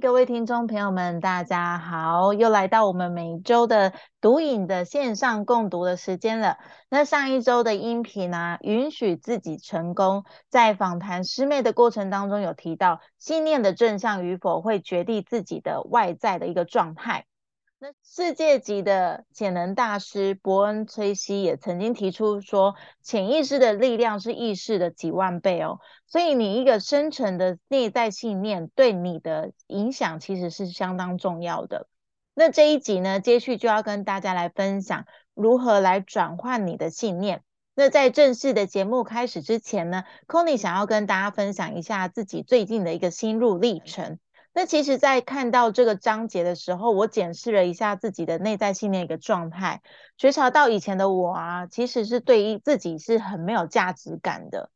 各位听众朋友们，大家好，又来到我们每周的毒瘾的线上共读的时间了。那上一周的音频呢，允许自己成功，在访谈师妹的过程当中，有提到信念的正向与否，会决定自己的外在的一个状态。那世界级的潜能大师伯恩·崔西也曾经提出说，潜意识的力量是意识的几万倍哦。所以你一个深层的内在信念对你的影响其实是相当重要的。那这一集呢，接续就要跟大家来分享如何来转换你的信念。那在正式的节目开始之前呢 c o n y 想要跟大家分享一下自己最近的一个心路历程。那其实，在看到这个章节的时候，我检视了一下自己的内在信念一个状态，觉察到以前的我啊，其实是对于自己是很没有价值感的。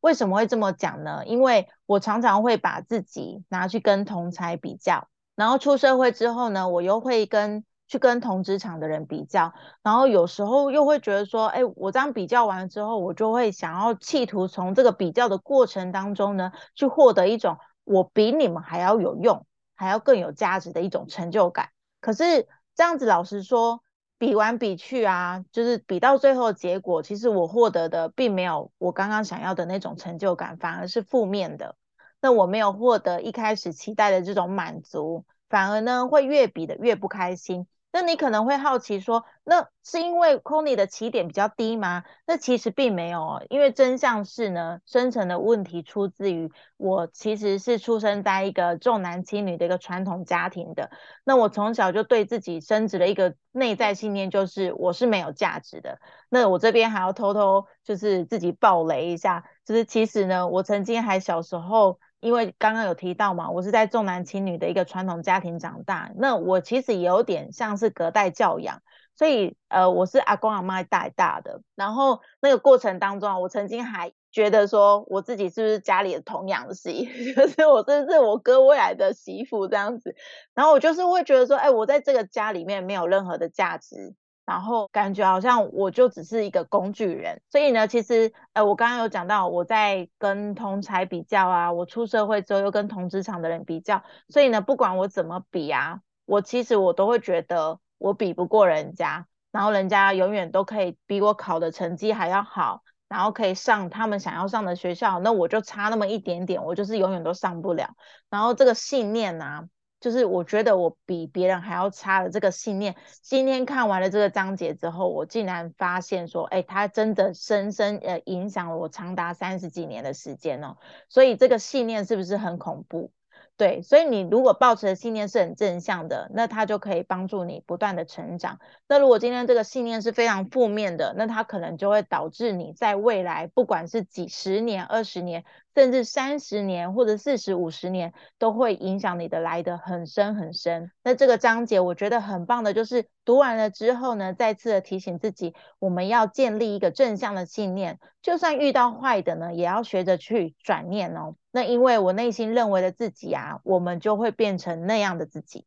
为什么会这么讲呢？因为我常常会把自己拿去跟同才比较，然后出社会之后呢，我又会跟去跟同职场的人比较，然后有时候又会觉得说，哎，我这样比较完了之后，我就会想要企图从这个比较的过程当中呢，去获得一种。我比你们还要有用，还要更有价值的一种成就感。可是这样子，老实说，比完比去啊，就是比到最后结果，其实我获得的并没有我刚刚想要的那种成就感，反而是负面的。那我没有获得一开始期待的这种满足，反而呢会越比的越不开心。那你可能会好奇说，那是因为 c o n y 的起点比较低吗？那其实并没有哦，因为真相是呢，深层的问题出自于我其实是出生在一个重男轻女的一个传统家庭的。那我从小就对自己升职了一个内在信念，就是我是没有价值的。那我这边还要偷偷就是自己爆雷一下，就是其实呢，我曾经还小时候。因为刚刚有提到嘛，我是在重男轻女的一个传统家庭长大，那我其实有点像是隔代教养，所以呃，我是阿公阿妈带大的。然后那个过程当中，我曾经还觉得说，我自己是不是家里的童养媳，就是我这是我哥未来的媳妇这样子。然后我就是会觉得说，哎，我在这个家里面没有任何的价值。然后感觉好像我就只是一个工具人，所以呢，其实呃，我刚刚有讲到我在跟同才比较啊，我出社会之后又跟同职场的人比较，所以呢，不管我怎么比啊，我其实我都会觉得我比不过人家，然后人家永远都可以比我考的成绩还要好，然后可以上他们想要上的学校，那我就差那么一点点，我就是永远都上不了。然后这个信念啊。就是我觉得我比别人还要差的这个信念，今天看完了这个章节之后，我竟然发现说，哎，它真的深深呃影响了我长达三十几年的时间哦。所以这个信念是不是很恐怖？对，所以你如果抱持的信念是很正向的，那它就可以帮助你不断的成长。那如果今天这个信念是非常负面的，那它可能就会导致你在未来不管是几十年、二十年。甚至三十年或者四十五十年都会影响你的来的很深很深。那这个章节我觉得很棒的，就是读完了之后呢，再次的提醒自己，我们要建立一个正向的信念，就算遇到坏的呢，也要学着去转念哦。那因为我内心认为的自己啊，我们就会变成那样的自己。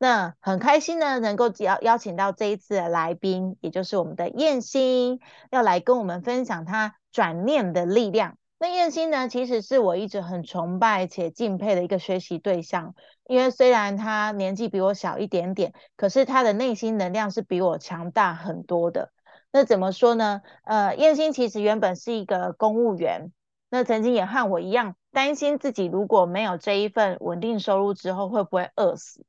那很开心呢，能够邀邀请到这一次的来宾，也就是我们的燕心，要来跟我们分享他转念的力量。那燕心呢，其实是我一直很崇拜且敬佩的一个学习对象，因为虽然他年纪比我小一点点，可是他的内心能量是比我强大很多的。那怎么说呢？呃，燕心其实原本是一个公务员，那曾经也和我一样，担心自己如果没有这一份稳定收入之后，会不会饿死。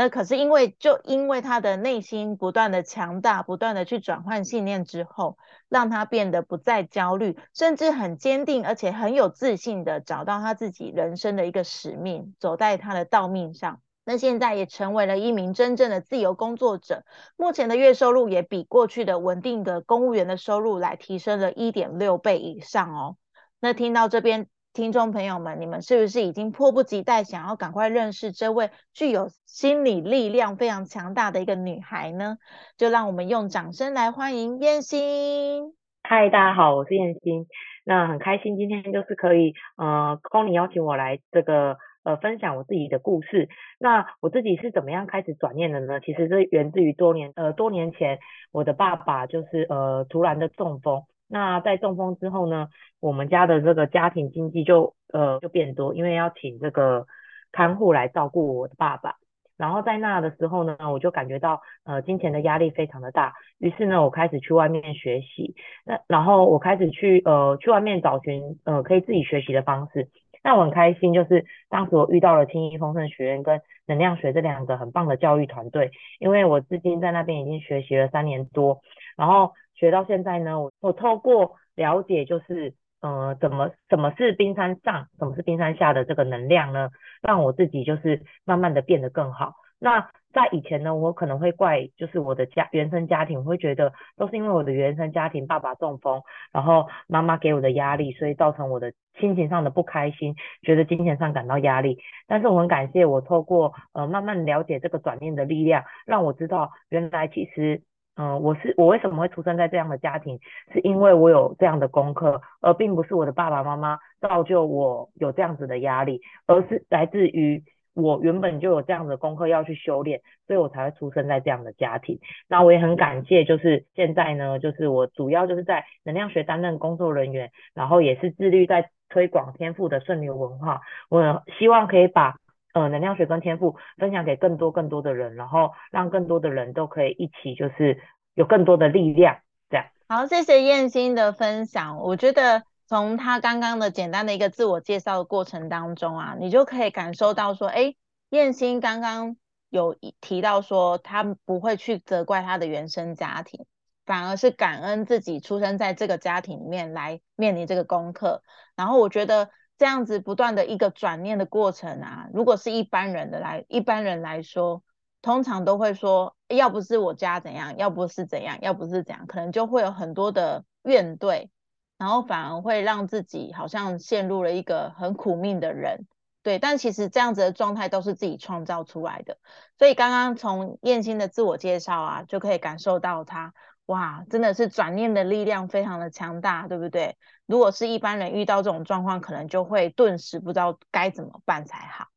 那可是因为，就因为他的内心不断的强大，不断的去转换信念之后，让他变得不再焦虑，甚至很坚定，而且很有自信的找到他自己人生的一个使命，走在他的道命上。那现在也成为了一名真正的自由工作者，目前的月收入也比过去的稳定的公务员的收入来提升了一点六倍以上哦。那听到这边。听众朋友们，你们是不是已经迫不及待想要赶快认识这位具有心理力量非常强大的一个女孩呢？就让我们用掌声来欢迎燕心。嗨，大家好，我是燕心。那很开心今天就是可以呃 c o n y 邀请我来这个呃分享我自己的故事。那我自己是怎么样开始转念的呢？其实是源自于多年呃多年前我的爸爸就是呃突然的中风。那在中风之后呢，我们家的这个家庭经济就呃就变多，因为要请这个看护来照顾我的爸爸。然后在那的时候呢，我就感觉到呃金钱的压力非常的大，于是呢我开始去外面学习，那然后我开始去呃去外面找寻呃可以自己学习的方式。那我很开心，就是当时我遇到了轻易丰盛学院跟能量学这两个很棒的教育团队，因为我至今在那边已经学习了三年多，然后学到现在呢，我我透过了解就是。呃，怎么什么是冰山上，什么是冰山下的这个能量呢？让我自己就是慢慢的变得更好。那在以前呢，我可能会怪就是我的家原生家庭，我会觉得都是因为我的原生家庭爸爸中风，然后妈妈给我的压力，所以造成我的心情上的不开心，觉得金钱上感到压力。但是我很感谢我透过呃慢慢了解这个转念的力量，让我知道原来其实。嗯，我是我为什么会出生在这样的家庭，是因为我有这样的功课，而并不是我的爸爸妈妈造就我有这样子的压力，而是来自于我原本就有这样的功课要去修炼，所以我才会出生在这样的家庭。那我也很感谢，就是现在呢，就是我主要就是在能量学担任工作人员，然后也是致力在推广天赋的顺流文化。我希望可以把呃，能量学跟天赋分享给更多更多的人，然后让更多的人都可以一起，就是有更多的力量，这样。好，谢谢燕心的分享。我觉得从他刚刚的简单的一个自我介绍的过程当中啊，你就可以感受到说，哎，燕心刚刚有提到说，他不会去责怪他的原生家庭，反而是感恩自己出生在这个家庭里面来面临这个功课。然后我觉得。这样子不断的一个转念的过程啊，如果是一般人的来一般人来说，通常都会说，要不是我家怎样，要不是怎样，要不是怎样，可能就会有很多的怨怼，然后反而会让自己好像陷入了一个很苦命的人，对。但其实这样子的状态都是自己创造出来的，所以刚刚从燕青的自我介绍啊，就可以感受到他。哇，真的是转念的力量非常的强大，对不对？如果是一般人遇到这种状况，可能就会顿时不知道该怎么办才好。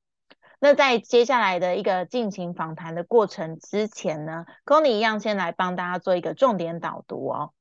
那在接下来的一个进行访谈的过程之前呢 c o n y 一样先来帮大家做一个重点导读哦。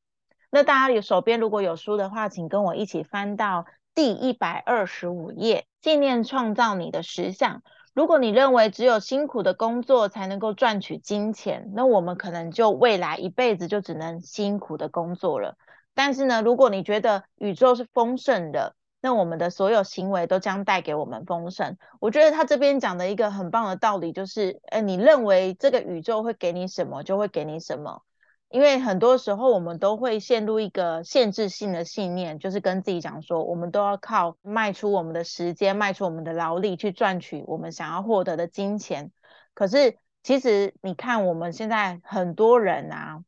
那大家有手边如果有书的话，请跟我一起翻到第一百二十五页，纪念创造你的实相。如果你认为只有辛苦的工作才能够赚取金钱，那我们可能就未来一辈子就只能辛苦的工作了。但是呢，如果你觉得宇宙是丰盛的，那我们的所有行为都将带给我们丰盛。我觉得他这边讲的一个很棒的道理就是，哎，你认为这个宇宙会给你什么，就会给你什么。因为很多时候我们都会陷入一个限制性的信念，就是跟自己讲说，我们都要靠卖出我们的时间、卖出我们的劳力去赚取我们想要获得的金钱。可是其实你看，我们现在很多人啊，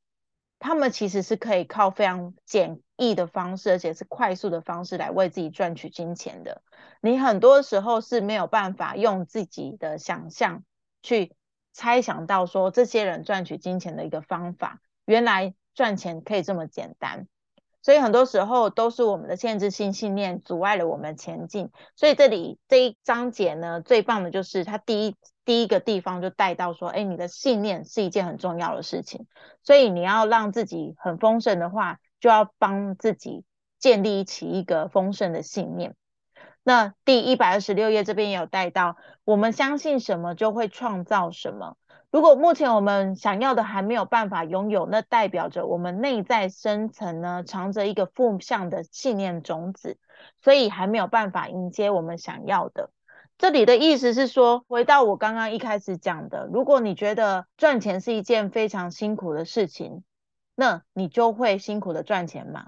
他们其实是可以靠非常简易的方式，而且是快速的方式来为自己赚取金钱的。你很多时候是没有办法用自己的想象去猜想到说这些人赚取金钱的一个方法。原来赚钱可以这么简单，所以很多时候都是我们的限制性信念阻碍了我们前进。所以这里这一章节呢，最棒的就是它第一第一个地方就带到说，哎，你的信念是一件很重要的事情。所以你要让自己很丰盛的话，就要帮自己建立起一个丰盛的信念。那第一百二十六页这边也有带到，我们相信什么就会创造什么。如果目前我们想要的还没有办法拥有，那代表着我们内在深层呢藏着一个负向的信念种子，所以还没有办法迎接我们想要的。这里的意思是说，回到我刚刚一开始讲的，如果你觉得赚钱是一件非常辛苦的事情，那你就会辛苦的赚钱嘛。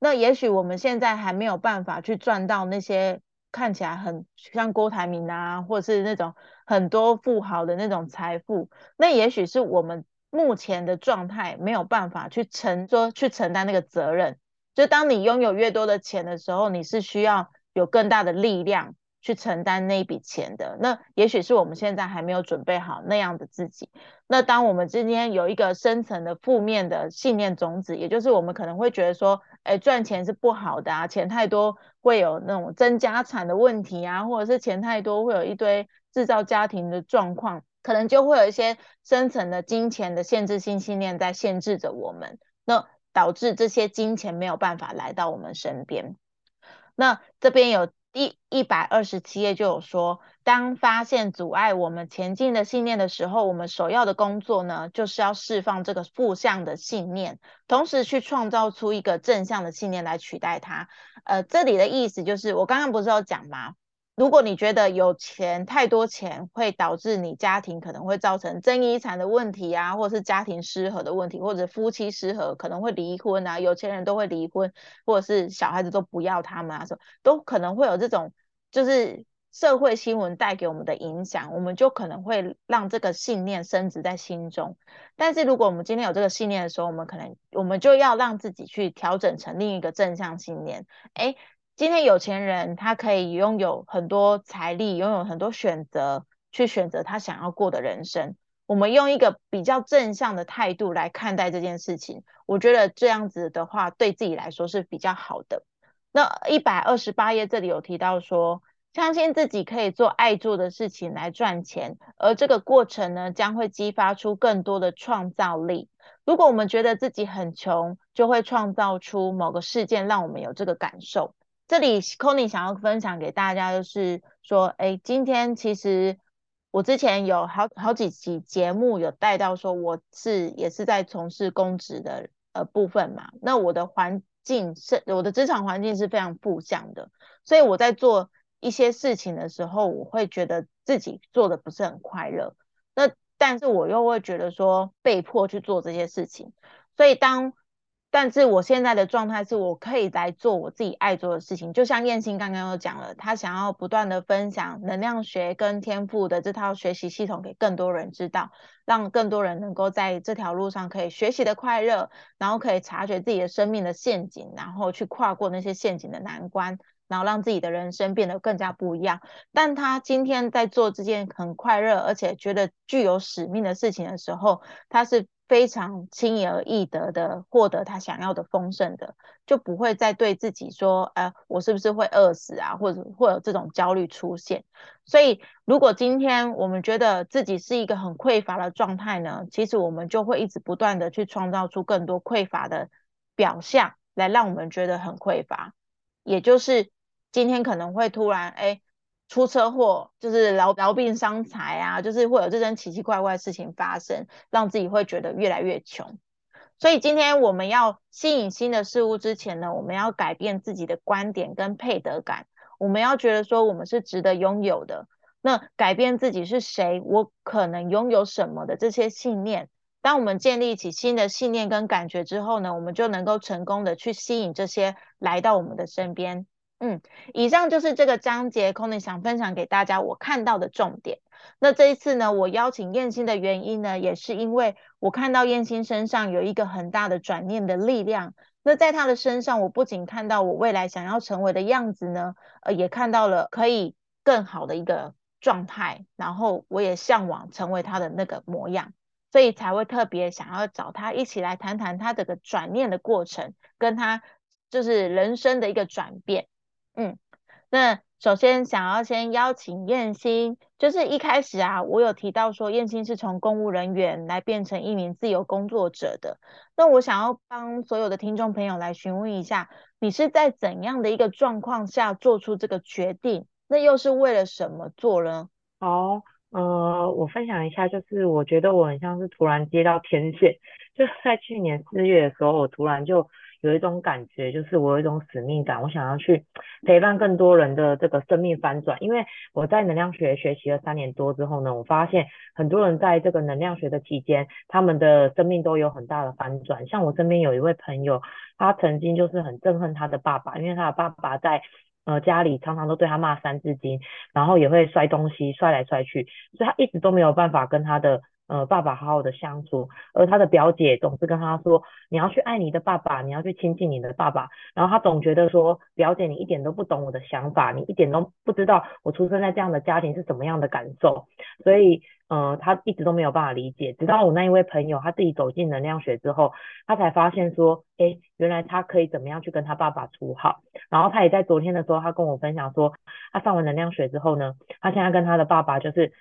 那也许我们现在还没有办法去赚到那些。看起来很像郭台铭啊，或者是那种很多富豪的那种财富，那也许是我们目前的状态没有办法去承说去承担那个责任。就当你拥有越多的钱的时候，你是需要有更大的力量去承担那一笔钱的。那也许是我们现在还没有准备好那样的自己。那当我们今天有一个深层的负面的信念种子，也就是我们可能会觉得说，哎，赚钱是不好的啊，钱太多会有那种增加产的问题啊，或者是钱太多会有一堆制造家庭的状况，可能就会有一些深层的金钱的限制性信念在限制着我们。那导致这些金钱没有办法来到我们身边。那这边有第一百二十七页就有说，当发现阻碍我们前进的信念的时候，我们首要的工作呢，就是要释放这个负向的信念，同时去创造出一个正向的信念来取代它。呃，这里的意思就是，我刚刚不是有讲吗？如果你觉得有钱太多钱会导致你家庭可能会造成争遗产的问题啊，或者是家庭失和的问题，或者夫妻失和可能会离婚啊，有钱人都会离婚，或者是小孩子都不要他们啊，什么都可能会有这种就是社会新闻带给我们的影响，我们就可能会让这个信念升值在心中。但是如果我们今天有这个信念的时候，我们可能我们就要让自己去调整成另一个正向信念，哎。今天有钱人他可以拥有很多财力，拥有很多选择，去选择他想要过的人生。我们用一个比较正向的态度来看待这件事情，我觉得这样子的话对自己来说是比较好的。那一百二十八页这里有提到说，相信自己可以做爱做的事情来赚钱，而这个过程呢将会激发出更多的创造力。如果我们觉得自己很穷，就会创造出某个事件让我们有这个感受。这里 c o n y 想要分享给大家，就是说，哎，今天其实我之前有好好几集节目有带到，说我是也是在从事公职的呃部分嘛。那我的环境是，我的职场环境是非常负向的，所以我在做一些事情的时候，我会觉得自己做的不是很快乐。那但是我又会觉得说被迫去做这些事情，所以当但是我现在的状态是我可以来做我自己爱做的事情，就像燕青刚刚有讲了，他想要不断的分享能量学跟天赋的这套学习系统给更多人知道，让更多人能够在这条路上可以学习的快乐，然后可以察觉自己的生命的陷阱，然后去跨过那些陷阱的难关，然后让自己的人生变得更加不一样。但他今天在做这件很快乐而且觉得具有使命的事情的时候，他是。非常轻而易得的获得他想要的丰盛的，就不会再对自己说，呃，我是不是会饿死啊，或者会有这种焦虑出现。所以，如果今天我们觉得自己是一个很匮乏的状态呢，其实我们就会一直不断的去创造出更多匮乏的表象，来让我们觉得很匮乏。也就是今天可能会突然，哎。出车祸就是劳劳病伤财啊，就是会有这种奇奇怪怪的事情发生，让自己会觉得越来越穷。所以今天我们要吸引新的事物之前呢，我们要改变自己的观点跟配得感。我们要觉得说我们是值得拥有的。那改变自己是谁，我可能拥有什么的这些信念。当我们建立起新的信念跟感觉之后呢，我们就能够成功的去吸引这些来到我们的身边。嗯，以上就是这个章节 c o n y 想分享给大家我看到的重点。那这一次呢，我邀请燕心的原因呢，也是因为我看到燕心身上有一个很大的转念的力量。那在他的身上，我不仅看到我未来想要成为的样子呢，呃，也看到了可以更好的一个状态。然后我也向往成为他的那个模样，所以才会特别想要找他一起来谈谈他这个转念的过程，跟他就是人生的一个转变。嗯，那首先想要先邀请燕心，就是一开始啊，我有提到说燕心是从公务人员来变成一名自由工作者的。那我想要帮所有的听众朋友来询问一下，你是在怎样的一个状况下做出这个决定？那又是为了什么做呢？好，呃，我分享一下，就是我觉得我很像是突然接到天线，就在去年四月的时候，我突然就。有一种感觉，就是我有一种使命感，我想要去陪伴更多人的这个生命翻转。因为我在能量学学习了三年多之后呢，我发现很多人在这个能量学的期间，他们的生命都有很大的翻转。像我身边有一位朋友，他曾经就是很憎恨他的爸爸，因为他的爸爸在呃家里常常都对他骂三字经，然后也会摔东西，摔来摔去，所以他一直都没有办法跟他的。呃爸爸好好的相处，而他的表姐总是跟他说，你要去爱你的爸爸，你要去亲近你的爸爸，然后他总觉得说，表姐你一点都不懂我的想法，你一点都不知道我出生在这样的家庭是什么样的感受，所以。呃，他一直都没有办法理解，直到我那一位朋友他自己走进能量学之后，他才发现说，哎，原来他可以怎么样去跟他爸爸处好。然后他也在昨天的时候，他跟我分享说，他上完能量学之后呢，他现在跟他的爸爸就是，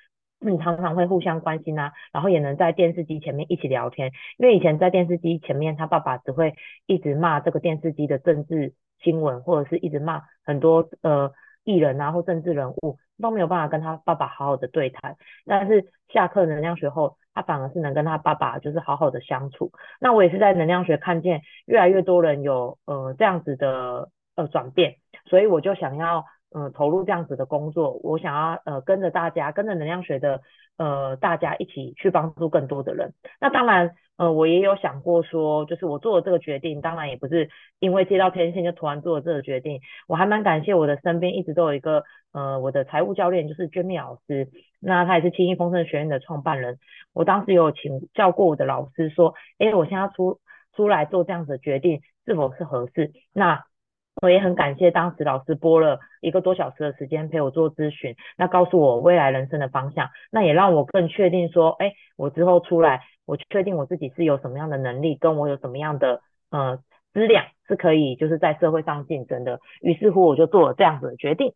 嗯，常常会互相关心啊，然后也能在电视机前面一起聊天。因为以前在电视机前面，他爸爸只会一直骂这个电视机的政治新闻，或者是一直骂很多呃艺人啊或政治人物。都没有办法跟他爸爸好好的对谈，但是下课能量学后，他反而是能跟他爸爸就是好好的相处。那我也是在能量学看见越来越多人有呃这样子的呃转变，所以我就想要呃投入这样子的工作，我想要呃跟着大家，跟着能量学的呃大家一起去帮助更多的人。那当然。呃，我也有想过说，就是我做了这个决定，当然也不是因为接到天线就突然做了这个决定。我还蛮感谢我的身边一直都有一个呃我的财务教练，就是娟蜜老师，那他也是轻易丰盛学院的创办人。我当时有请教过我的老师说，哎，我现在出出来做这样子的决定是否是合适？那我也很感谢当时老师播了一个多小时的时间陪我做咨询，那告诉我未来人生的方向，那也让我更确定说，哎，我之后出来。我确定我自己是有什么样的能力，跟我有什么样的呃资量是可以就是在社会上竞争的。于是乎，我就做了这样子的决定。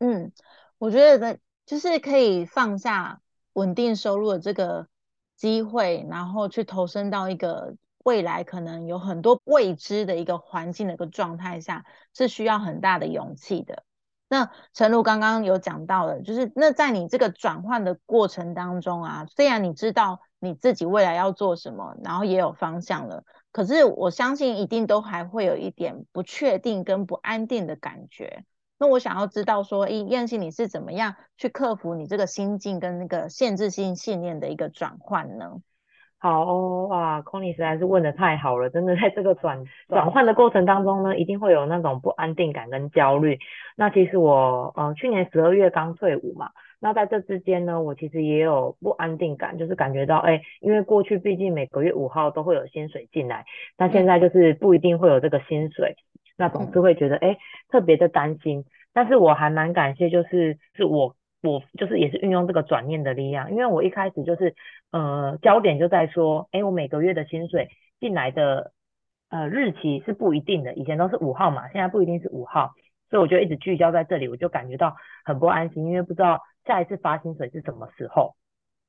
嗯，我觉得就是可以放下稳定收入的这个机会，然后去投身到一个未来可能有很多未知的一个环境的一个状态下，是需要很大的勇气的。那陈露刚刚有讲到的，就是那在你这个转换的过程当中啊，虽然你知道。你自己未来要做什么，然后也有方向了。可是我相信一定都还会有一点不确定跟不安定的感觉。那我想要知道说，哎，燕心你是怎么样去克服你这个心境跟那个限制性信念的一个转换呢？好哦，哇 c o n y 实在是问的太好了，真的在这个转 转换的过程当中呢，一定会有那种不安定感跟焦虑。那其实我，呃，去年十二月刚退伍嘛。那在这之间呢，我其实也有不安定感，就是感觉到，哎，因为过去毕竟每个月五号都会有薪水进来，那现在就是不一定会有这个薪水，那总是会觉得，哎，特别的担心。但是我还蛮感谢，就是是我我就是也是运用这个转念的力量，因为我一开始就是呃焦点就在说，哎，我每个月的薪水进来的呃日期是不一定的，以前都是五号嘛，现在不一定是五号，所以我就一直聚焦在这里，我就感觉到很不安心，因为不知道。下一次发薪水是什么时候？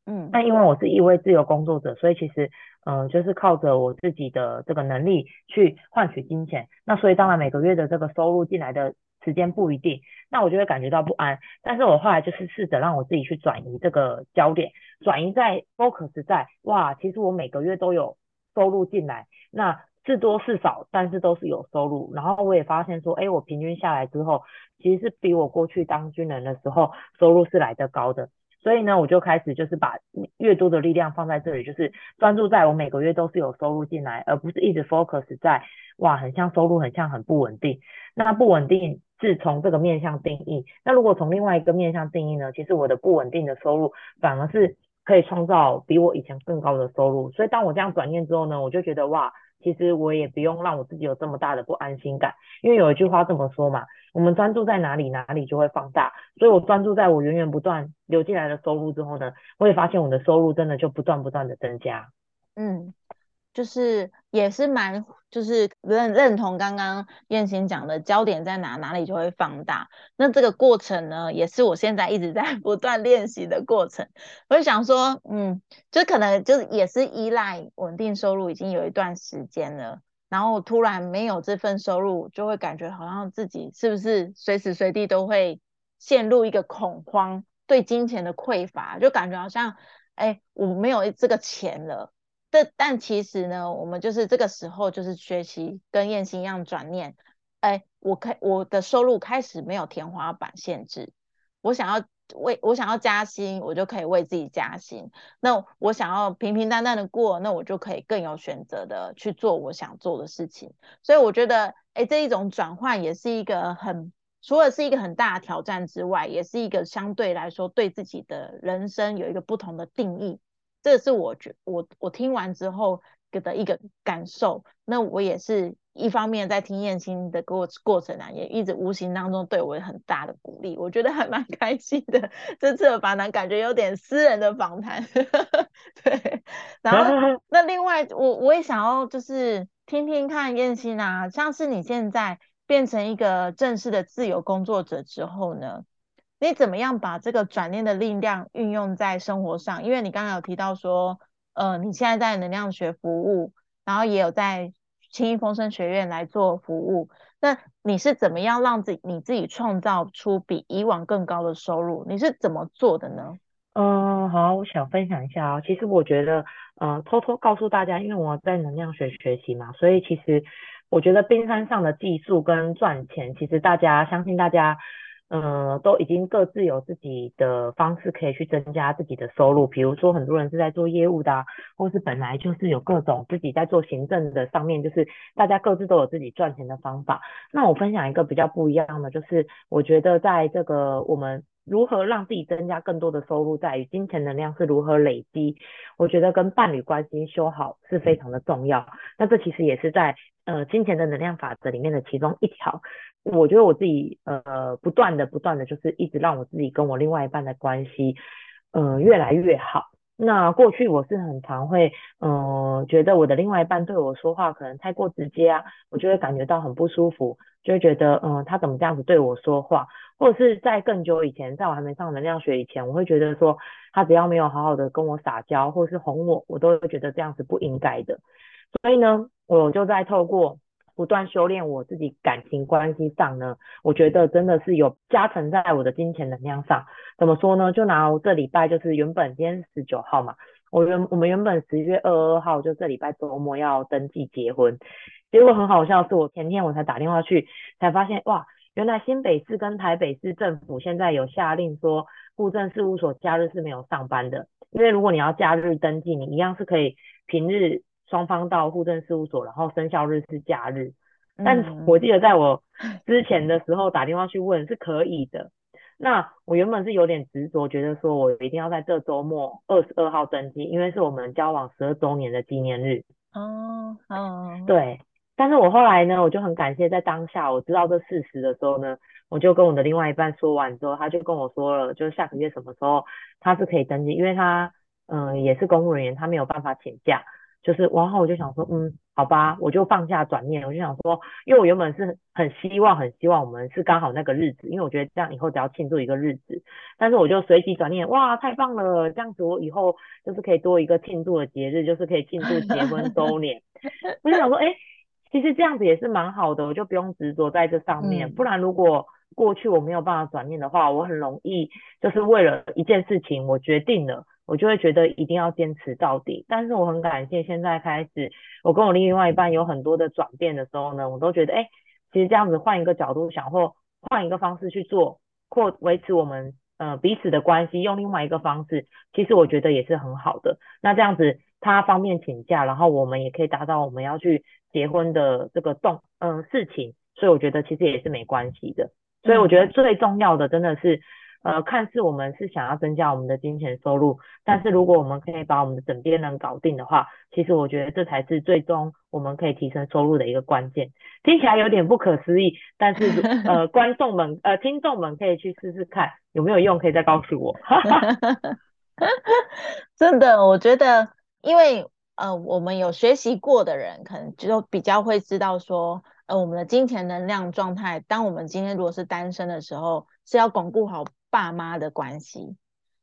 嗯，那因为我是一位自由工作者，所以其实，嗯，就是靠着我自己的这个能力去换取金钱。那所以当然每个月的这个收入进来的时间不一定，那我就会感觉到不安。但是我后来就是试着让我自己去转移这个焦点，转移在 focus 在哇，其实我每个月都有收入进来。那是多是少，但是都是有收入。然后我也发现说，哎，我平均下来之后，其实是比我过去当军人的时候收入是来得高的。所以呢，我就开始就是把越多的力量放在这里，就是专注在我每个月都是有收入进来，而不是一直 focus 在哇，很像收入很像很不稳定。那不稳定是从这个面向定义。那如果从另外一个面向定义呢？其实我的不稳定的收入反而是可以创造比我以前更高的收入。所以当我这样转念之后呢，我就觉得哇。其实我也不用让我自己有这么大的不安心感，因为有一句话这么说嘛，我们专注在哪里，哪里就会放大。所以我专注在我源源不断流进来的收入之后呢，我也发现我的收入真的就不断不断的增加。嗯。就是也是蛮，就是认认同刚刚燕青讲的焦点在哪，哪里就会放大。那这个过程呢，也是我现在一直在 不断练习的过程。我就想说，嗯，就可能就是也是依赖稳定收入已经有一段时间了，然后突然没有这份收入，就会感觉好像自己是不是随时随地都会陷入一个恐慌，对金钱的匮乏，就感觉好像，哎，我没有这个钱了。但但其实呢，我们就是这个时候就是学习跟燕心一样转念，哎，我开我的收入开始没有天花板限制，我想要为我想要加薪，我就可以为自己加薪。那我想要平平淡淡的过，那我就可以更有选择的去做我想做的事情。所以我觉得，哎，这一种转换也是一个很，除了是一个很大的挑战之外，也是一个相对来说对自己的人生有一个不同的定义。这是我觉我我听完之后的一个感受。那我也是一方面在听燕青的过过程啊，也一直无形当中对我有很大的鼓励。我觉得还蛮 开心的。这次的访谈感觉有点私人的访谈，对。然后 那另外我我也想要就是听听看燕青啊，像是你现在变成一个正式的自由工作者之后呢？你怎么样把这个转念的力量运用在生活上？因为你刚刚有提到说，呃，你现在在能量学服务，然后也有在轻音风声学院来做服务。那你是怎么样让自己你自己创造出比以往更高的收入？你是怎么做的呢？嗯，好，我想分享一下哦。其实我觉得，呃，偷偷告诉大家，因为我在能量学学习嘛，所以其实我觉得冰山上的技术跟赚钱，其实大家相信大家。嗯，都已经各自有自己的方式可以去增加自己的收入。比如说，很多人是在做业务的，或是本来就是有各种自己在做行政的上面，就是大家各自都有自己赚钱的方法。那我分享一个比较不一样的，就是我觉得在这个我们如何让自己增加更多的收入，在于金钱能量是如何累积。我觉得跟伴侣关系修好是非常的重要。那这其实也是在呃金钱的能量法则里面的其中一条。我觉得我自己呃不断的不断的就是一直让我自己跟我另外一半的关系呃越来越好。那过去我是很常会嗯觉得我的另外一半对我说话可能太过直接啊，我就会感觉到很不舒服，就会觉得嗯他怎么这样子对我说话，或者是在更久以前，在我还没上能量学以前，我会觉得说他只要没有好好的跟我撒娇或是哄我，我都会觉得这样子不应该的。所以呢，我就在透过。不断修炼我自己感情关系上呢，我觉得真的是有加成在我的金钱能量上。怎么说呢？就拿我这礼拜，就是原本今天十九号嘛，我原我们原本十月二二号就这礼拜周末要登记结婚，结果很好笑，是我前天我才打电话去，才发现哇，原来新北市跟台北市政府现在有下令说，户政事务所假日是没有上班的，因为如果你要假日登记，你一样是可以平日。双方到户政事务所，然后生效日是假日，但我记得在我 之前的时候打电话去问是可以的。那我原本是有点执着，觉得说我一定要在这周末二十二号登记，因为是我们交往十二周年的纪念日。哦哦，对。但是我后来呢，我就很感谢在当下我知道这事实的时候呢，我就跟我的另外一半说完之后，他就跟我说了，就是下个月什么时候他是可以登记，因为他嗯也是公务人员，他没有办法请假。就是，然后我就想说，嗯，好吧，我就放下转念，我就想说，因为我原本是很希望，很希望我们是刚好那个日子，因为我觉得这样以后只要庆祝一个日子，但是我就随即转念，哇，太棒了，这样子我以后就是可以多一个庆祝的节日，就是可以庆祝结婚周年。我就想说，哎，其实这样子也是蛮好的，我就不用执着在这上面，不然如果过去我没有办法转念的话，我很容易就是为了一件事情我决定了。我就会觉得一定要坚持到底，但是我很感谢现在开始，我跟我另外一半有很多的转变的时候呢，我都觉得，哎，其实这样子换一个角度想，或换一个方式去做，或维持我们呃彼此的关系，用另外一个方式，其实我觉得也是很好的。那这样子他方便请假，然后我们也可以达到我们要去结婚的这个动嗯事情，所以我觉得其实也是没关系的。所以我觉得最重要的真的是。呃，看似我们是想要增加我们的金钱收入，但是如果我们可以把我们的枕边人搞定的话，其实我觉得这才是最终我们可以提升收入的一个关键。听起来有点不可思议，但是呃，观众们呃，听众们可以去试试看有没有用，可以再告诉我。真的，我觉得，因为呃，我们有学习过的人，可能就比较会知道说，呃，我们的金钱能量状态，当我们今天如果是单身的时候，是要巩固好。爸妈的关系，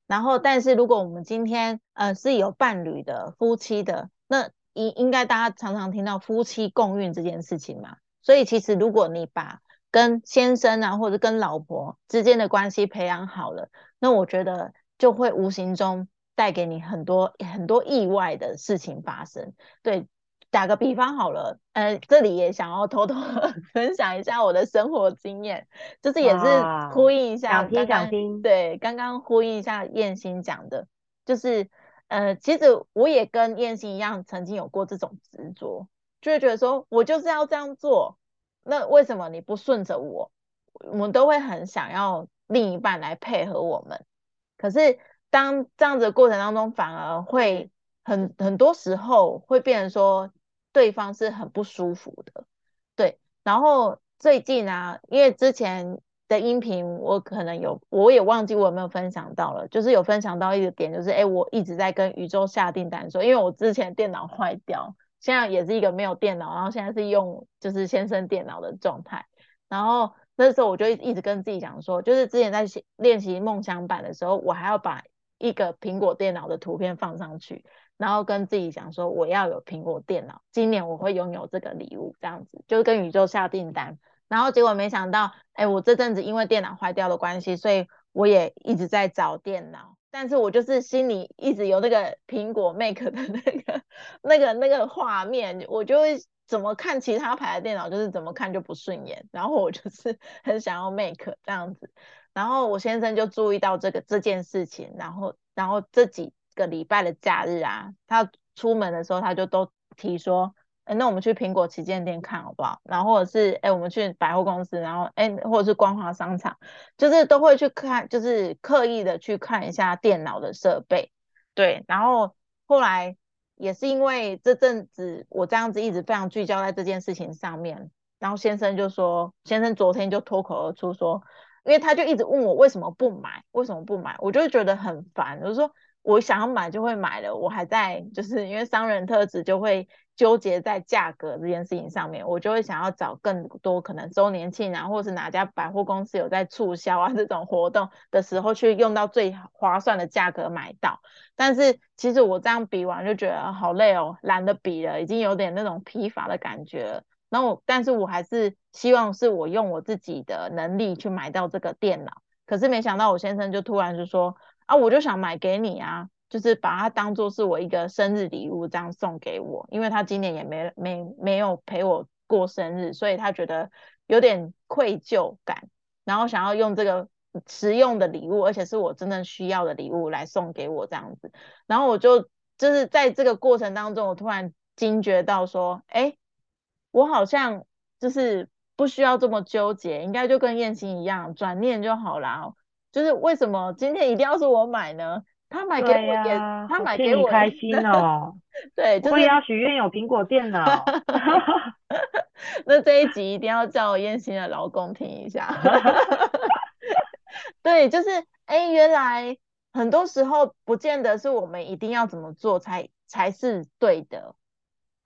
然后，但是如果我们今天呃是有伴侣的夫妻的，那应应该大家常常听到夫妻共运这件事情嘛。所以其实如果你把跟先生啊或者跟老婆之间的关系培养好了，那我觉得就会无形中带给你很多很多意外的事情发生。对。打个比方好了，呃，这里也想要偷偷 分享一下我的生活经验，就是也是呼应一下刚刚对刚刚呼应一下燕心讲的，就是呃，其实我也跟燕心一样，曾经有过这种执着，就会觉得说我就是要这样做，那为什么你不顺着我？我们都会很想要另一半来配合我们，可是当这样子的过程当中，反而会很很多时候会变成说对方是很不舒服的，对。然后最近啊，因为之前的音频我可能有，我也忘记我有没有分享到了，就是有分享到一个点，就是哎，我一直在跟宇宙下订单，说因为我之前电脑坏掉，现在也是一个没有电脑，然后现在是用就是先生电脑的状态，然后。那时候我就一直跟自己讲说，就是之前在练习梦想版的时候，我还要把一个苹果电脑的图片放上去，然后跟自己讲说，我要有苹果电脑，今年我会拥有这个礼物，这样子就是跟宇宙下订单。然后结果没想到，哎，我这阵子因为电脑坏掉的关系，所以我也一直在找电脑，但是我就是心里一直有那个苹果 Make 的那个、那个、那个画面，我就会。怎么看其他牌的电脑，就是怎么看就不顺眼。然后我就是 很想要 Make 这样子，然后我先生就注意到这个这件事情，然后然后这几个礼拜的假日啊，他出门的时候他就都提说，哎，那我们去苹果旗舰店看好不好？然后或者是哎，我们去百货公司，然后哎，或者是光华商场，就是都会去看，就是刻意的去看一下电脑的设备。对，然后后来。也是因为这阵子我这样子一直非常聚焦在这件事情上面，然后先生就说，先生昨天就脱口而出说，因为他就一直问我为什么不买，为什么不买，我就觉得很烦，我就说。我想要买就会买了，我还在就是因为商人特质就会纠结在价格这件事情上面，我就会想要找更多可能周年庆啊，或是哪家百货公司有在促销啊这种活动的时候去用到最划算的价格买到。但是其实我这样比完就觉得好累哦，懒得比了，已经有点那种疲乏的感觉了。然后，但是我还是希望是我用我自己的能力去买到这个电脑。可是没想到我先生就突然就说。啊，我就想买给你啊，就是把它当做是我一个生日礼物这样送给我，因为他今年也没没没有陪我过生日，所以他觉得有点愧疚感，然后想要用这个实用的礼物，而且是我真正需要的礼物来送给我这样子，然后我就就是在这个过程当中，我突然惊觉到说，哎，我好像就是不需要这么纠结，应该就跟燕青一样，转念就好了。就是为什么今天一定要是我买呢？他买给我也，他买给我开心哦。对，我也要许愿有苹果电脑。那这一集一定要叫燕心的老公听一下。对，就是哎，原来很多时候不见得是我们一定要怎么做才才是对的，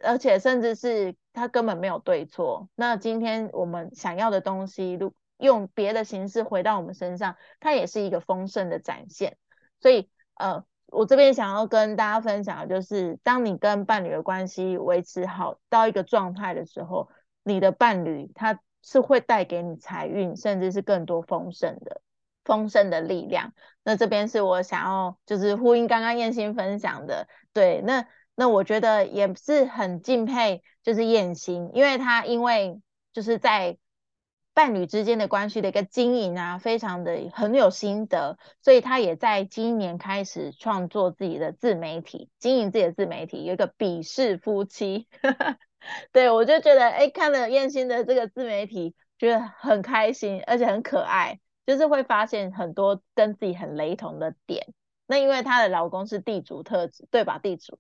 而且甚至是他根本没有对错。那今天我们想要的东西，如用别的形式回到我们身上，它也是一个丰盛的展现。所以，呃，我这边想要跟大家分享的就是，当你跟伴侣的关系维持好到一个状态的时候，你的伴侣他是会带给你财运，甚至是更多丰盛的丰盛的力量。那这边是我想要就是呼应刚刚燕心分享的，对，那那我觉得也是很敬佩，就是燕心，因为他因为就是在。伴侣之间的关系的一个经营啊，非常的很有心得，所以他也在今年开始创作自己的自媒体，经营自己的自媒体，有一个鄙视夫妻。对我就觉得，哎，看了燕心的这个自媒体，觉得很开心，而且很可爱，就是会发现很多跟自己很雷同的点。那因为她的老公是地主特质，对吧？地主。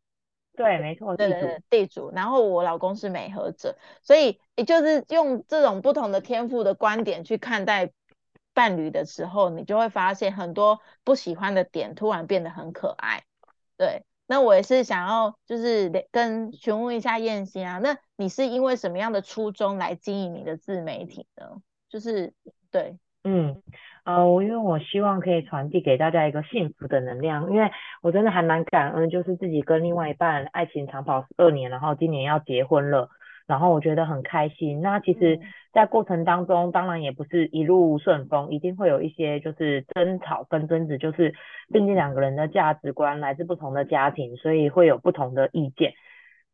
对，没错，对对对，地主。然后我老公是美和者，所以也就是用这种不同的天赋的观点去看待伴侣的时候，你就会发现很多不喜欢的点突然变得很可爱。对，那我也是想要就是跟询问一下燕心啊，那你是因为什么样的初衷来经营你的自媒体呢？就是对，嗯。呃，我因为我希望可以传递给大家一个幸福的能量，因为我真的还蛮感恩，就是自己跟另外一半爱情长跑十二年，然后今年要结婚了，然后我觉得很开心。那其实，在过程当中，当然也不是一路顺风，一定会有一些就是争吵跟争执，就是毕竟两个人的价值观来自不同的家庭，所以会有不同的意见。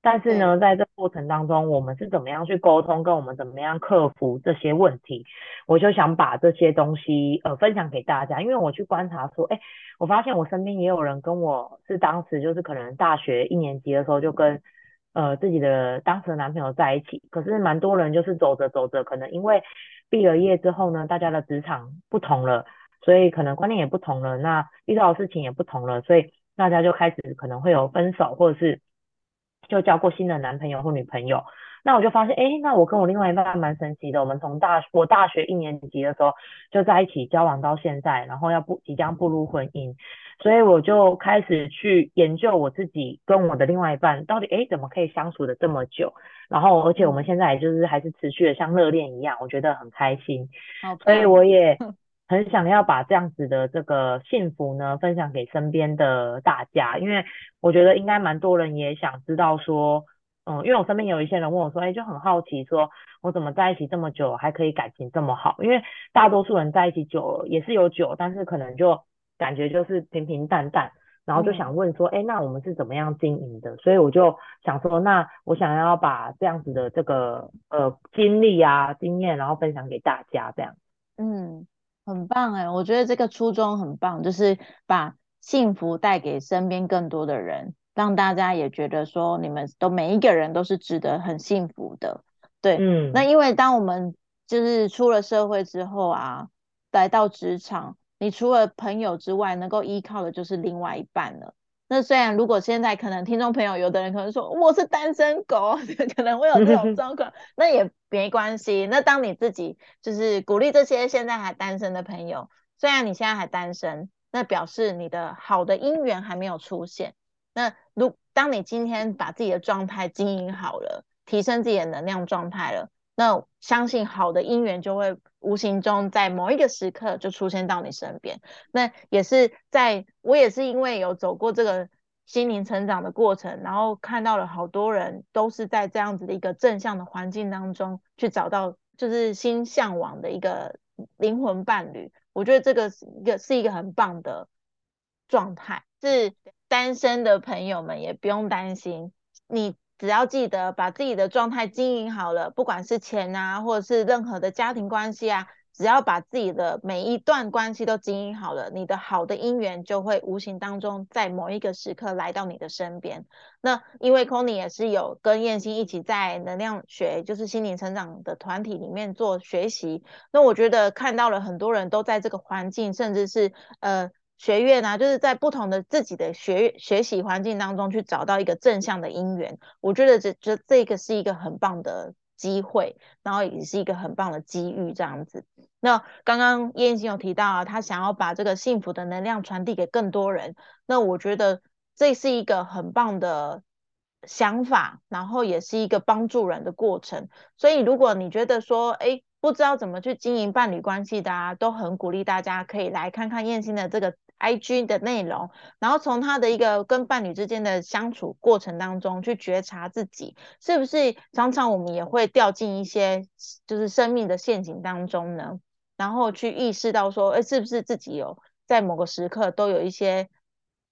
但是呢，在这过程当中，我们是怎么样去沟通，跟我们怎么样克服这些问题，我就想把这些东西呃分享给大家。因为我去观察说，哎，我发现我身边也有人跟我是当时就是可能大学一年级的时候就跟呃自己的当时的男朋友在一起，可是蛮多人就是走着走着，可能因为毕了业之后呢，大家的职场不同了，所以可能观念也不同了，那遇到的事情也不同了，所以大家就开始可能会有分手，或者是就交过新的男朋友或女朋友。那我就发现，哎，那我跟我另外一半蛮神奇的。我们从大我大学一年级的时候就在一起交往到现在，然后要步即将步入婚姻，所以我就开始去研究我自己跟我的另外一半到底，哎，怎么可以相处的这么久？然后而且我们现在就是还是持续的像热恋一样，我觉得很开心。所以我也 很想要把这样子的这个幸福呢分享给身边的大家，因为我觉得应该蛮多人也想知道说。嗯，因为我身边有一些人问我说，哎，就很好奇，说我怎么在一起这么久还可以感情这么好？因为大多数人在一起久了也是有久，但是可能就感觉就是平平淡淡，然后就想问说，哎，那我们是怎么样经营的？所以我就想说，那我想要把这样子的这个呃经历啊经验，然后分享给大家，这样。嗯，很棒哎，我觉得这个初衷很棒，就是把幸福带给身边更多的人。让大家也觉得说，你们都每一个人都是值得很幸福的，对，嗯。那因为当我们就是出了社会之后啊，来到职场，你除了朋友之外，能够依靠的就是另外一半了。那虽然如果现在可能听众朋友有的人可能说我是单身狗，可能会有这种状况，那也没关系。那当你自己就是鼓励这些现在还单身的朋友，虽然你现在还单身，那表示你的好的姻缘还没有出现。那如当你今天把自己的状态经营好了，提升自己的能量状态了，那相信好的姻缘就会无形中在某一个时刻就出现到你身边。那也是在我也是因为有走过这个心灵成长的过程，然后看到了好多人都是在这样子的一个正向的环境当中去找到就是心向往的一个灵魂伴侣。我觉得这个是一个是一个很棒的状态，是。单身的朋友们也不用担心，你只要记得把自己的状态经营好了，不管是钱啊，或者是任何的家庭关系啊，只要把自己的每一段关系都经营好了，你的好的姻缘就会无形当中在某一个时刻来到你的身边。那因为 c o n y 也是有跟燕心一起在能量学，就是心灵成长的团体里面做学习，那我觉得看到了很多人都在这个环境，甚至是呃。学院啊，就是在不同的自己的学学习环境当中去找到一个正向的因缘，我觉得这这这个是一个很棒的机会，然后也是一个很棒的机遇，这样子。那刚刚燕青有提到啊，他想要把这个幸福的能量传递给更多人，那我觉得这是一个很棒的想法，然后也是一个帮助人的过程。所以如果你觉得说，哎，不知道怎么去经营伴侣关系的啊，都很鼓励大家可以来看看燕青的这个。I G 的内容，然后从他的一个跟伴侣之间的相处过程当中去觉察自己，是不是常常我们也会掉进一些就是生命的陷阱当中呢？然后去意识到说，哎，是不是自己有在某个时刻都有一些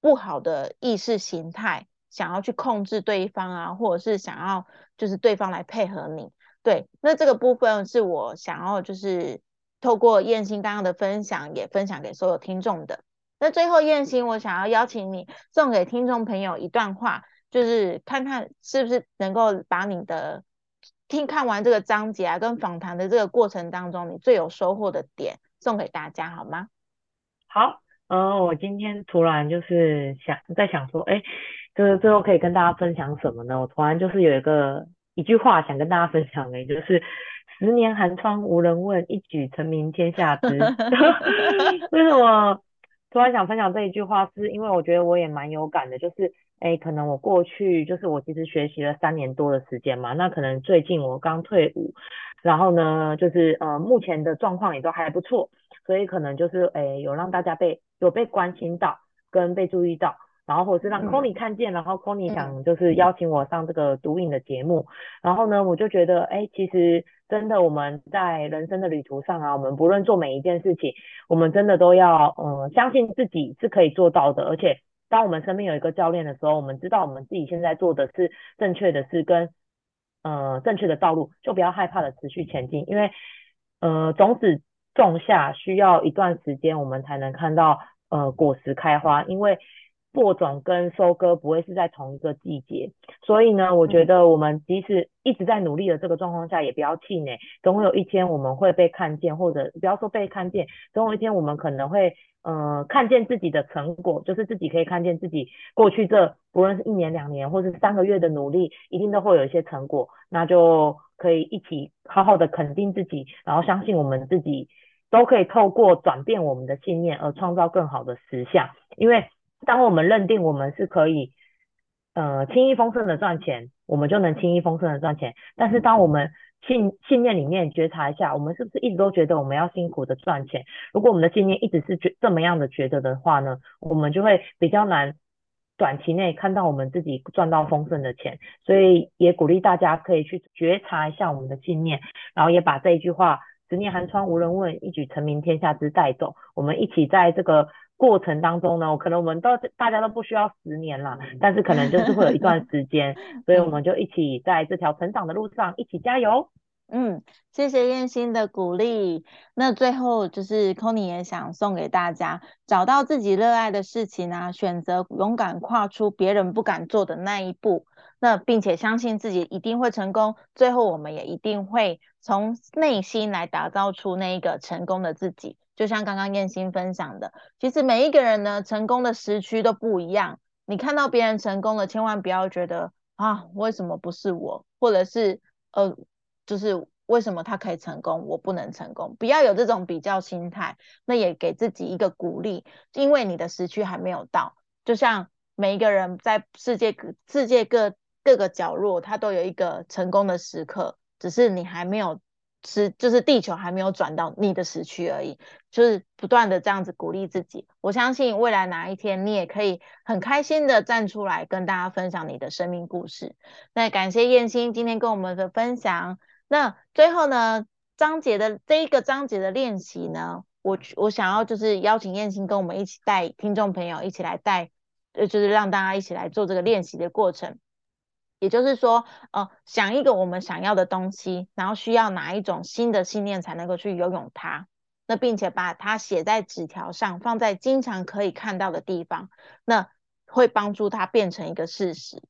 不好的意识形态，想要去控制对方啊，或者是想要就是对方来配合你？对，那这个部分是我想要就是透过燕心刚刚的分享，也分享给所有听众的。那最后，燕心，我想要邀请你送给听众朋友一段话，就是看看是不是能够把你的听看完这个章节啊，跟访谈的这个过程当中，你最有收获的点送给大家，好吗？好，嗯，我今天突然就是想在想说，哎，就是最后可以跟大家分享什么呢？我突然就是有一个一句话想跟大家分享的，就是十年寒窗无人问，一举成名天下知。为什么？突然想分享这一句话，是因为我觉得我也蛮有感的，就是，哎，可能我过去就是我其实学习了三年多的时间嘛，那可能最近我刚退伍，然后呢，就是呃，目前的状况也都还不错，所以可能就是，哎，有让大家被有被关心到，跟被注意到。然后或者是让 Conny 看见，然后 Conny 想就是邀请我上这个读影的节目，然后呢，我就觉得，哎，其实真的我们在人生的旅途上啊，我们不论做每一件事情，我们真的都要，嗯，相信自己是可以做到的。而且，当我们身边有一个教练的时候，我们知道我们自己现在做的是正确的事，跟，呃，正确的道路，就不要害怕的持续前进，因为，呃，种子种下需要一段时间，我们才能看到，呃，果实开花，因为。播种跟收割不会是在同一个季节，所以呢，我觉得我们即使一直在努力的这个状况下，也不要气馁，总有一天我们会被看见，或者不要说被看见，总有一天我们可能会呃看见自己的成果，就是自己可以看见自己过去这不论是一年两年或是三个月的努力，一定都会有一些成果，那就可以一起好好的肯定自己，然后相信我们自己都可以透过转变我们的信念而创造更好的实相，因为。当我们认定我们是可以，呃，轻易丰盛的赚钱，我们就能轻易丰盛的赚钱。但是，当我们信信念里面觉察一下，我们是不是一直都觉得我们要辛苦的赚钱？如果我们的信念一直是觉这么样的觉得的话呢，我们就会比较难短期内看到我们自己赚到丰盛的钱。所以，也鼓励大家可以去觉察一下我们的信念，然后也把这一句话“十年寒窗无人问，一举成名天下知”带走。我们一起在这个。过程当中呢，可能我们都大家都不需要十年了，但是可能就是会有一段时间，所以我们就一起在这条成长的路上一起加油。嗯，谢谢燕心的鼓励。那最后就是 c o n y 也想送给大家，找到自己热爱的事情啊，选择勇敢跨出别人不敢做的那一步，那并且相信自己一定会成功。最后我们也一定会从内心来打造出那一个成功的自己。就像刚刚燕心分享的，其实每一个人呢，成功的时区都不一样。你看到别人成功了，千万不要觉得啊，为什么不是我？或者是呃，就是为什么他可以成功，我不能成功？不要有这种比较心态。那也给自己一个鼓励，因为你的时区还没有到。就像每一个人在世界各世界各各个角落，他都有一个成功的时刻，只是你还没有。是，就是地球还没有转到你的时区而已，就是不断的这样子鼓励自己。我相信未来哪一天你也可以很开心的站出来跟大家分享你的生命故事。那感谢燕青今天跟我们的分享。那最后呢，章节的这一个章节的练习呢，我我想要就是邀请燕青跟我们一起带听众朋友一起来带，呃，就是让大家一起来做这个练习的过程。也就是说，呃，想一个我们想要的东西，然后需要哪一种新的信念才能够去拥有它？那并且把它写在纸条上，放在经常可以看到的地方，那会帮助它变成一个事实。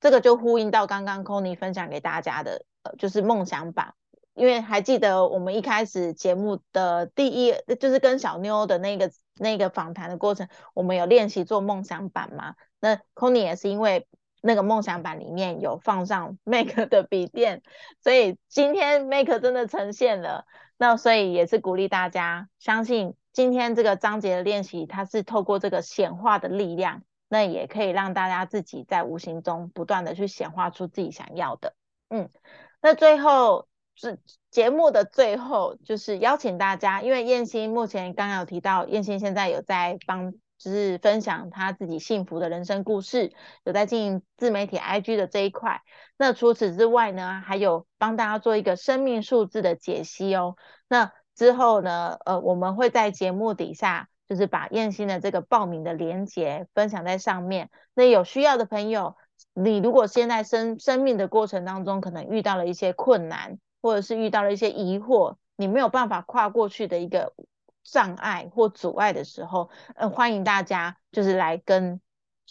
这个就呼应到刚刚 c o n y 分享给大家的，呃，就是梦想版。因为还记得我们一开始节目的第一，就是跟小妞的那个那个访谈的过程，我们有练习做梦想版嘛？那 c o n y 也是因为。那个梦想版里面有放上 Make 的笔电，所以今天 Make 真的呈现了。那所以也是鼓励大家相信今天这个章节的练习，它是透过这个显化的力量，那也可以让大家自己在无形中不断的去显化出自己想要的。嗯，那最后是节目的最后，就是邀请大家，因为燕心目前刚刚有提到，燕心现在有在帮。就是分享他自己幸福的人生故事，有在经营自媒体 IG 的这一块。那除此之外呢，还有帮大家做一个生命数字的解析哦。那之后呢，呃，我们会在节目底下，就是把燕心的这个报名的链接分享在上面。那有需要的朋友，你如果现在生生命的过程当中，可能遇到了一些困难，或者是遇到了一些疑惑，你没有办法跨过去的一个。障碍或阻碍的时候，呃，欢迎大家就是来跟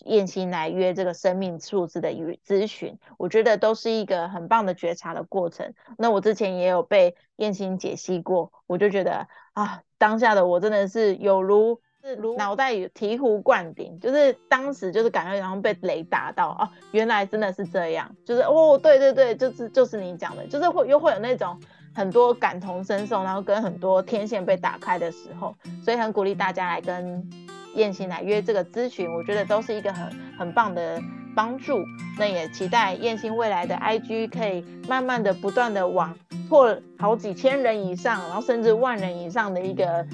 燕心来约这个生命数字的咨咨询，我觉得都是一个很棒的觉察的过程。那我之前也有被燕心解析过，我就觉得啊，当下的我真的是有如是如脑袋有醍醐灌顶，就是当时就是感觉然后被雷打到啊，原来真的是这样，就是哦，对对对，就是就是你讲的，就是会又会有那种。很多感同身受，然后跟很多天线被打开的时候，所以很鼓励大家来跟燕心来约这个咨询，我觉得都是一个很很棒的帮助。那也期待燕心未来的 IG 可以慢慢的不断的往破好几千人以上，然后甚至万人以上的一个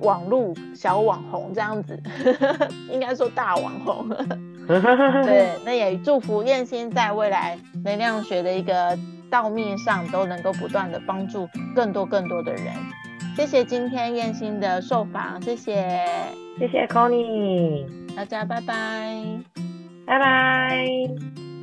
网络小网红这样子，应该说大网红。对，那也祝福燕心在未来能量学的一个。道面上都能够不断的帮助更多更多的人。谢谢今天燕心的受访，谢谢，谢谢 Connie，大家拜拜，拜拜。